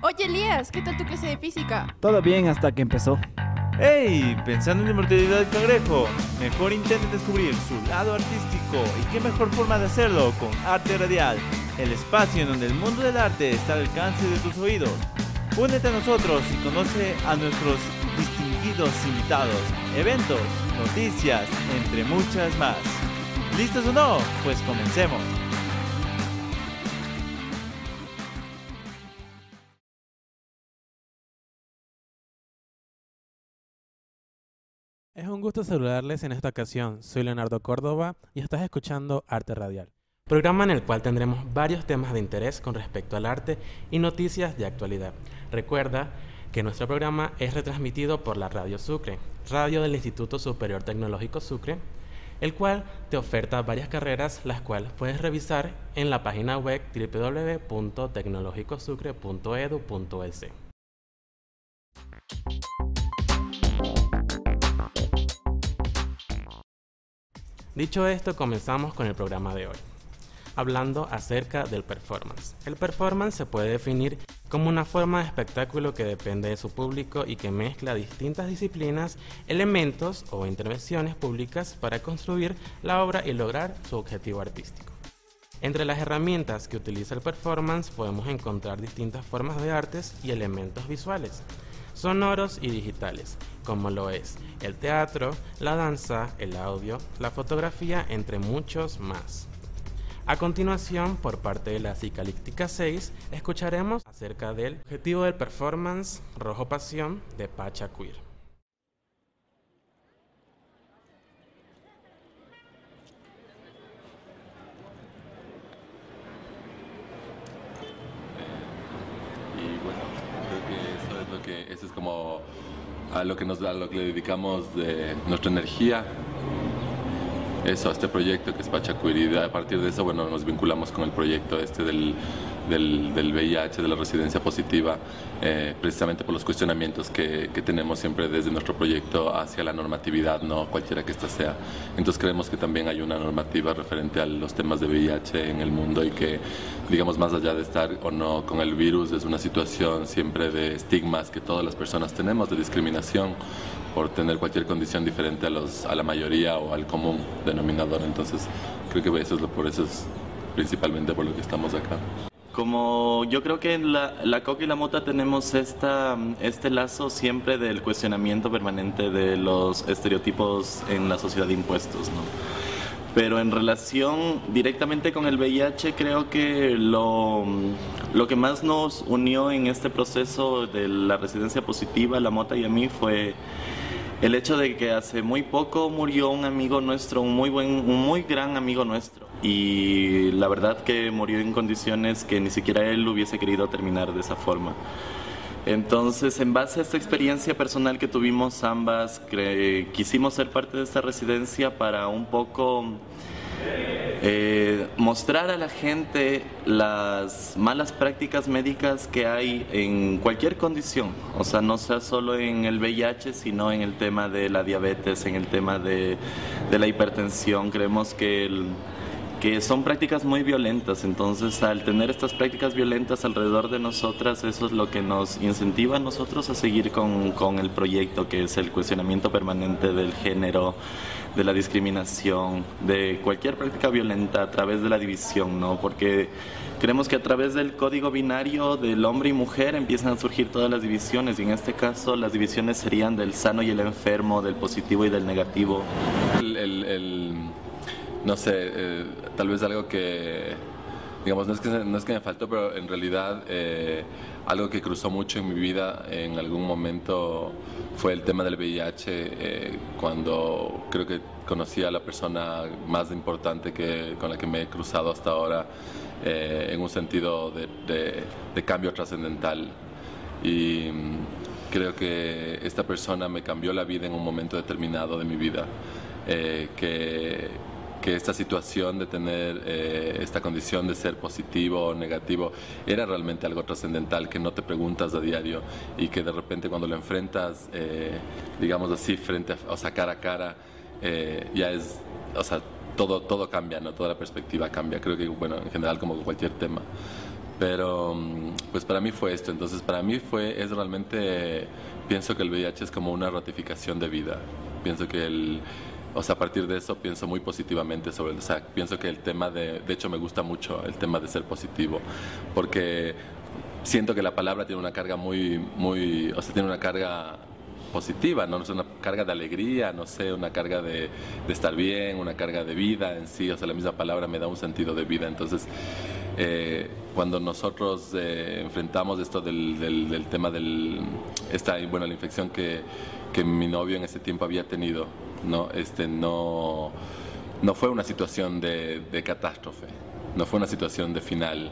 Oye, Elías, ¿qué tal tu clase de física? Todo bien hasta que empezó. ¡Hey! Pensando en la inmortalidad del cangrejo, mejor intente descubrir su lado artístico y qué mejor forma de hacerlo con Arte Radial, el espacio en donde el mundo del arte está al alcance de tus oídos. Únete a nosotros y conoce a nuestros distinguidos invitados, eventos, noticias, entre muchas más. ¿Listos o no? Pues comencemos. Es un gusto saludarles en esta ocasión. Soy Leonardo Córdoba y estás escuchando Arte Radial, programa en el cual tendremos varios temas de interés con respecto al arte y noticias de actualidad. Recuerda que nuestro programa es retransmitido por la Radio Sucre, radio del Instituto Superior Tecnológico Sucre, el cual te oferta varias carreras, las cuales puedes revisar en la página web www.tecnologicosucre.edu.es. Dicho esto, comenzamos con el programa de hoy, hablando acerca del performance. El performance se puede definir como una forma de espectáculo que depende de su público y que mezcla distintas disciplinas, elementos o intervenciones públicas para construir la obra y lograr su objetivo artístico. Entre las herramientas que utiliza el performance podemos encontrar distintas formas de artes y elementos visuales sonoros y digitales, como lo es el teatro, la danza, el audio, la fotografía, entre muchos más. A continuación, por parte de la Psicalíptica 6, escucharemos acerca del objetivo del performance Rojo Pasión de Pacha Queer. Eso es como a lo que nos a lo que le dedicamos de nuestra energía. Eso a este proyecto que es Pachacuirida a partir de eso bueno nos vinculamos con el proyecto este del del, del VIH, de la residencia positiva, eh, precisamente por los cuestionamientos que, que, tenemos siempre desde nuestro proyecto hacia la normatividad, no cualquiera que ésta sea. Entonces creemos que también hay una normativa referente a los temas de VIH en el mundo y que, digamos, más allá de estar o no con el virus, es una situación siempre de estigmas que todas las personas tenemos, de discriminación por tener cualquier condición diferente a, los, a la mayoría o al común denominador. Entonces creo que eso es lo, por eso es principalmente por lo que estamos acá como yo creo que la, la coca y la mota tenemos esta, este lazo siempre del cuestionamiento permanente de los estereotipos en la sociedad de impuestos, ¿no? Pero en relación directamente con el VIH, creo que lo, lo que más nos unió en este proceso de la residencia positiva, la mota y a mí, fue el hecho de que hace muy poco murió un amigo nuestro, un muy buen, un muy gran amigo nuestro y la verdad que murió en condiciones que ni siquiera él hubiese querido terminar de esa forma. Entonces, en base a esta experiencia personal que tuvimos ambas, quisimos ser parte de esta residencia para un poco eh, mostrar a la gente las malas prácticas médicas que hay en cualquier condición, o sea, no sea solo en el VIH, sino en el tema de la diabetes, en el tema de, de la hipertensión. Creemos que el, que son prácticas muy violentas, entonces al tener estas prácticas violentas alrededor de nosotras, eso es lo que nos incentiva a nosotros a seguir con, con el proyecto, que es el cuestionamiento permanente del género, de la discriminación, de cualquier práctica violenta a través de la división, ¿no? Porque creemos que a través del código binario del hombre y mujer empiezan a surgir todas las divisiones y en este caso las divisiones serían del sano y el enfermo, del positivo y del negativo. el, el no sé, eh, tal vez algo que, digamos, no es que, no es que me faltó, pero en realidad eh, algo que cruzó mucho en mi vida en algún momento fue el tema del VIH, eh, cuando creo que conocí a la persona más importante que, con la que me he cruzado hasta ahora en un sentido de, cambio trascendental. Y mm, creo que esta persona me cambió la vida en un momento determinado de mi vida. que que esta situación de tener eh, esta condición de ser positivo o negativo era realmente algo trascendental que no te preguntas a diario y que de repente cuando lo enfrentas, eh, digamos así, frente a, o sea, cara a cara, eh, ya es, o sea, todo, todo cambia, ¿no? Toda la perspectiva cambia. Creo que, bueno, en general como cualquier tema. Pero mm, pues para mí fue esto, entonces para mí fue, es realmente, pienso que el VIH es como una ratificación de vida, pienso que el... O sea, a partir de eso pienso muy positivamente sobre el, o sea, pienso que el tema de, de hecho me gusta mucho el tema de ser positivo, porque siento que la palabra tiene una carga muy, muy, o sea, tiene una carga positiva, ¿no? Es una carga de alegría, no sé, una carga de, estar bien, una carga de vida en sí, o sea, la misma palabra me da un sentido de vida. Entonces, eh, cuando nosotros eh, enfrentamos esto del, tema del, esta, bueno, la infección que, que mi novio en ese tiempo había tenido, ¿no? Este, no, no fue una situación de, de catástrofe, no fue una situación de final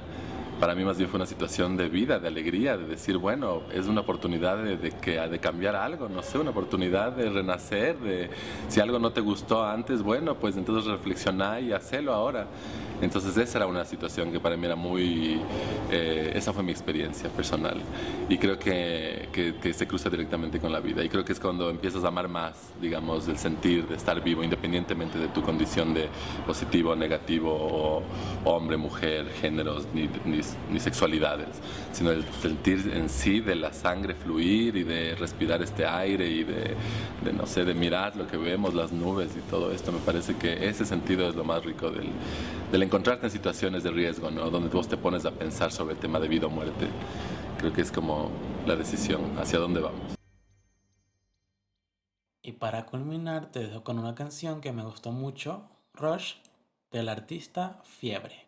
para mí más bien fue una situación de vida, de alegría, de decir, bueno, es una oportunidad de, de, que, de cambiar algo, no sé, una oportunidad de renacer, de si algo no te gustó antes, bueno, pues entonces reflexionar y hacerlo ahora. Entonces esa era una situación que para mí era muy, eh, esa fue mi experiencia personal y creo que, que, se cruza directamente con la vida y creo que es cuando empiezas a amar más, digamos, el sentir de estar vivo independientemente de tu condición de positivo, negativo o hombre, mujer, géneros ni, ni sexualidades, sino el sentir en sí de la sangre fluir y de respirar este aire y de, no sé, de mirar lo que vemos, las nubes y todo esto, me parece que ese sentido es lo más rico del, del encontrarte en situaciones de riesgo, ¿no? donde vos te pones a pensar sobre el tema de vida o muerte. Creo que es como la decisión hacia dónde vamos. Y para culminar te dejo con una canción que me gustó mucho, Rush, del artista Fiebre.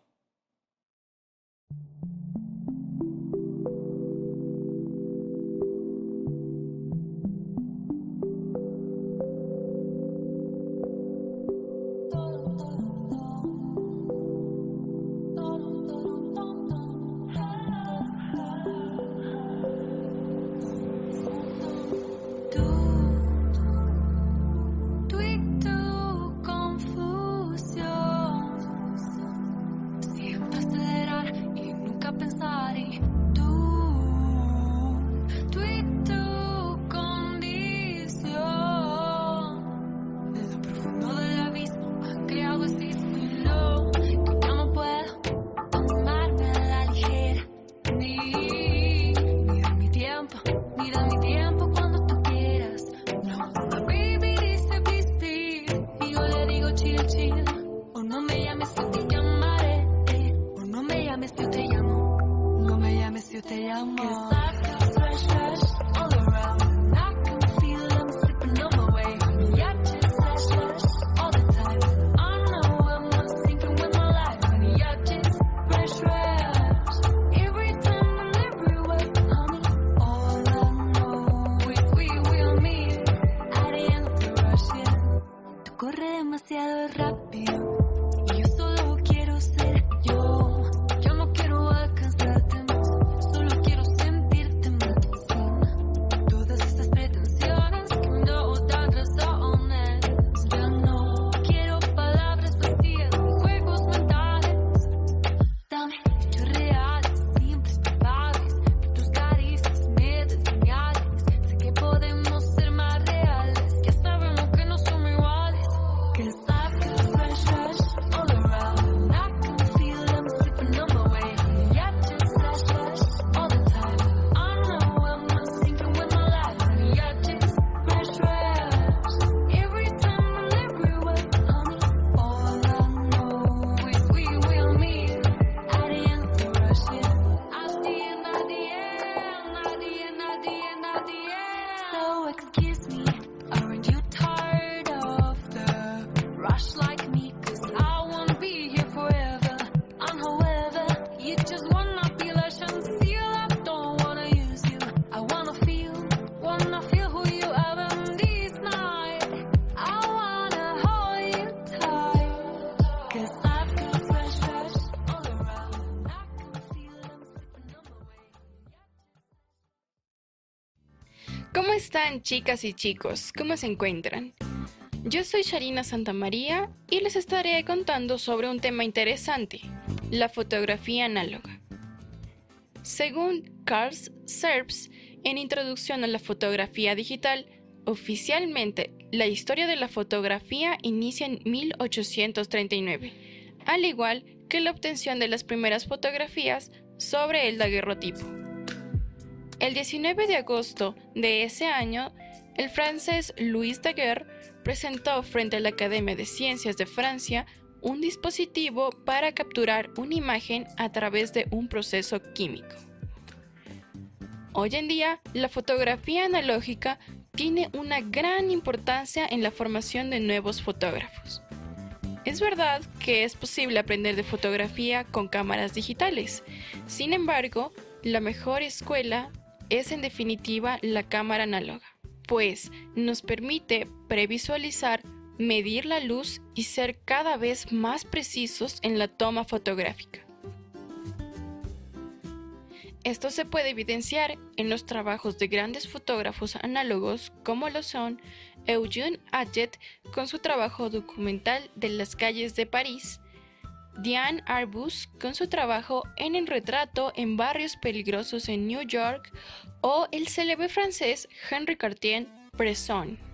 ¿Cómo están chicas y chicos? ¿Cómo se encuentran? Yo soy Sharina Santamaría y les estaré contando sobre un tema interesante, la fotografía análoga. Según Carl Serbs, en Introducción a la Fotografía Digital, oficialmente la historia de la fotografía inicia en 1839, al igual que la obtención de las primeras fotografías sobre el daguerrotipo. El 19 de agosto de ese año, el francés Louis Daguerre presentó frente a la Academia de Ciencias de Francia un dispositivo para capturar una imagen a través de un proceso químico. Hoy en día, la fotografía analógica tiene una gran importancia en la formación de nuevos fotógrafos. Es verdad que es posible aprender de fotografía con cámaras digitales. Sin embargo, la mejor escuela es en definitiva la cámara análoga, pues nos permite previsualizar, medir la luz y ser cada vez más precisos en la toma fotográfica. Esto se puede evidenciar en los trabajos de grandes fotógrafos análogos como lo son Eugene Adjet con su trabajo documental de las calles de París, Diane Arbus con su trabajo en el retrato en barrios peligrosos en New York o el célebre francés Henri Cartier-Bresson.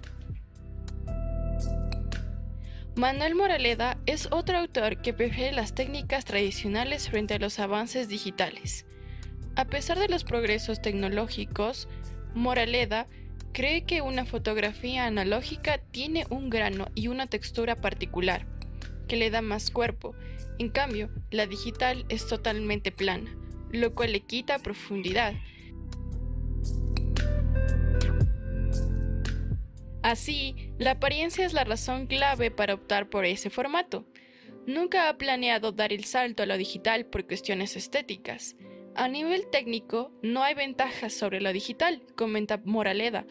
Manuel Moraleda es otro autor que prefiere las técnicas tradicionales frente a los avances digitales. A pesar de los progresos tecnológicos, Moraleda cree que una fotografía analógica tiene un grano y una textura particular, que le da más cuerpo. En cambio, la digital es totalmente plana, lo cual le quita profundidad. Así, la apariencia es la razón clave para optar por ese formato. Nunca ha planeado dar el salto a lo digital por cuestiones estéticas. A nivel técnico, no hay ventajas sobre lo digital, comenta Moraleda.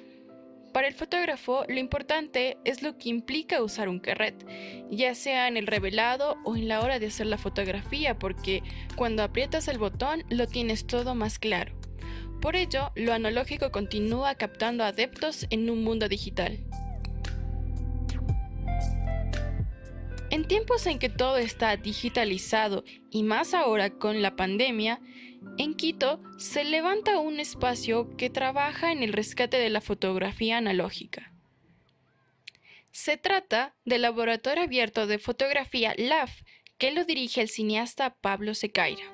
Para el fotógrafo, lo importante es lo que implica usar un carret, ya sea en el revelado o en la hora de hacer la fotografía, porque cuando aprietas el botón lo tienes todo más claro. Por ello, lo analógico continúa captando adeptos en un mundo digital. En tiempos en que todo está digitalizado y más ahora con la pandemia, en Quito se levanta un espacio que trabaja en el rescate de la fotografía analógica. Se trata del Laboratorio Abierto de Fotografía LAF, que lo dirige el cineasta Pablo Secaira.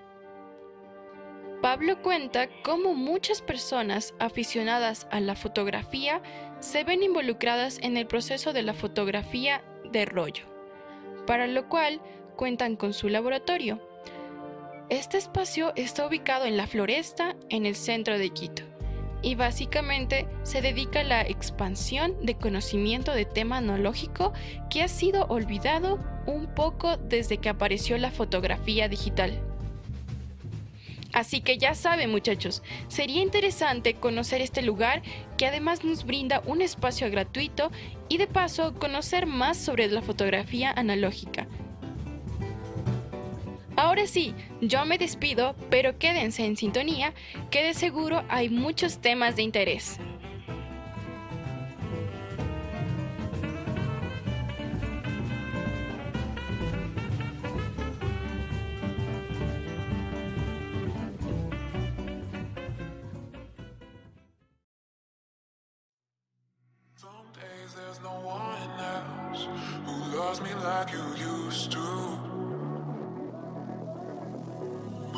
Pablo cuenta cómo muchas personas aficionadas a la fotografía se ven involucradas en el proceso de la fotografía de rollo, para lo cual cuentan con su laboratorio este espacio está ubicado en la floresta en el centro de Quito y básicamente se dedica a la expansión de conocimiento de tema analógico que ha sido olvidado un poco desde que apareció la fotografía digital. Así que ya saben muchachos, sería interesante conocer este lugar que además nos brinda un espacio gratuito y de paso conocer más sobre la fotografía analógica Ahora sí, yo me despido, pero quédense en sintonía, que de seguro hay muchos temas de interés.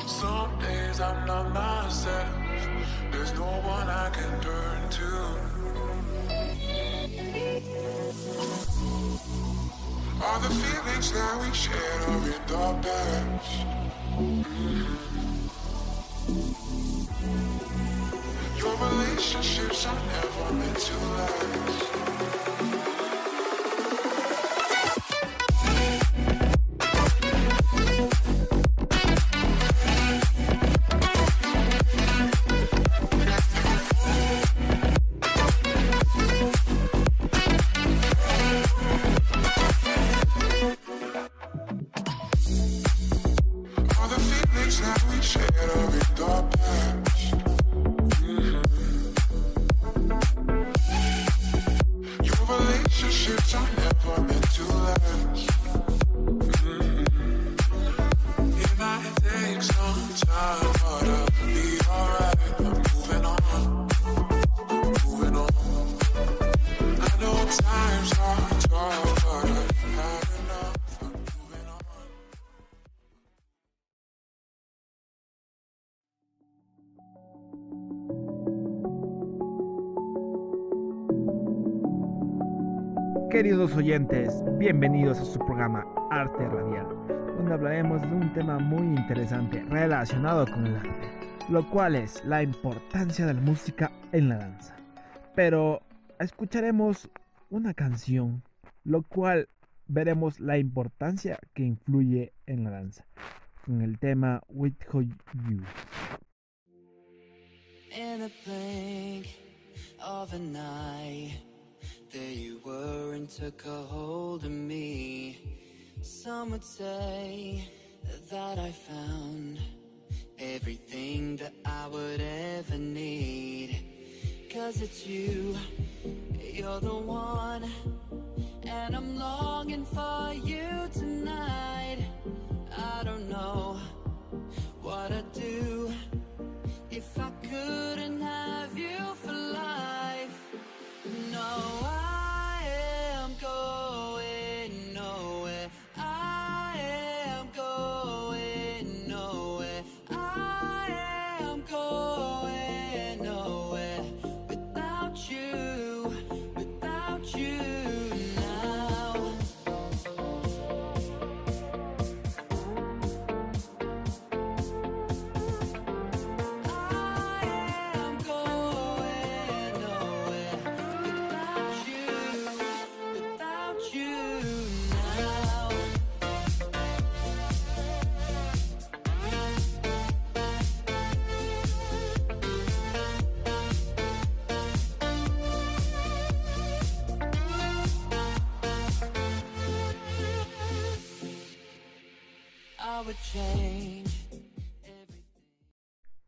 Some days I'm not myself. There's no one I can turn to. All the feelings that we shared are in the past. Your relationships are never meant to last. Queridos oyentes, bienvenidos a su programa Arte Radial, donde hablaremos de un tema muy interesante relacionado con el arte, lo cual es la importancia de la música en la danza. Pero escucharemos una canción, lo cual veremos la importancia que influye en la danza, con el tema With You. There you were and took a hold of me. Some would say that I found everything that I would ever need. Cause it's you, you're the one, and I'm longing for you tonight. I don't know what I'd do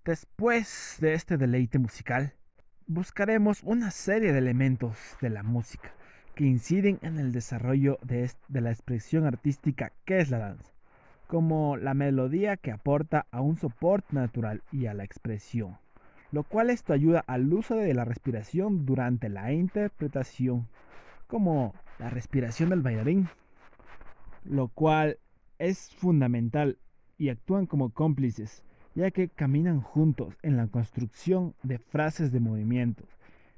Después de este deleite musical, buscaremos una serie de elementos de la música que inciden en el desarrollo de, de la expresión artística que es la danza, como la melodía que aporta a un soporte natural y a la expresión, lo cual esto ayuda al uso de la respiración durante la interpretación, como la respiración del bailarín, lo cual es fundamental y actúan como cómplices ya que caminan juntos en la construcción de frases de movimientos,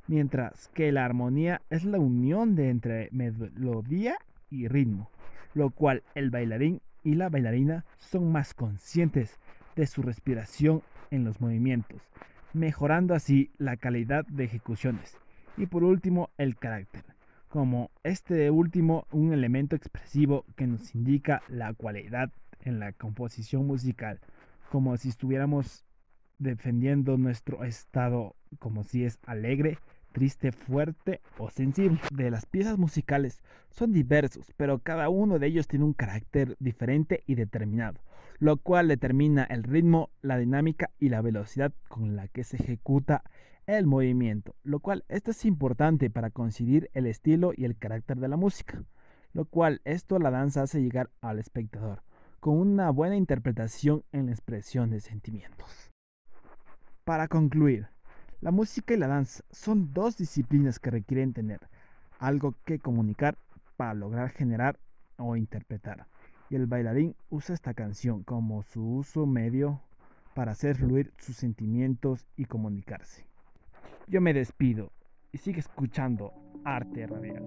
mientras que la armonía es la unión de entre melodía y ritmo, lo cual el bailarín y la bailarina son más conscientes de su respiración en los movimientos, mejorando así la calidad de ejecuciones. Y por último, el carácter, como este último un elemento expresivo que nos indica la cualidad en la composición musical como si estuviéramos defendiendo nuestro estado, como si es alegre, triste, fuerte o sensible. De las piezas musicales son diversos, pero cada uno de ellos tiene un carácter diferente y determinado, lo cual determina el ritmo, la dinámica y la velocidad con la que se ejecuta el movimiento, lo cual esto es importante para coincidir el estilo y el carácter de la música, lo cual esto la danza hace llegar al espectador con una buena interpretación en la expresión de sentimientos. Para concluir, la música y la danza son dos disciplinas que requieren tener algo que comunicar para lograr generar o interpretar. Y el bailarín usa esta canción como su uso medio para hacer fluir sus sentimientos y comunicarse. Yo me despido y sigue escuchando Arte Radial.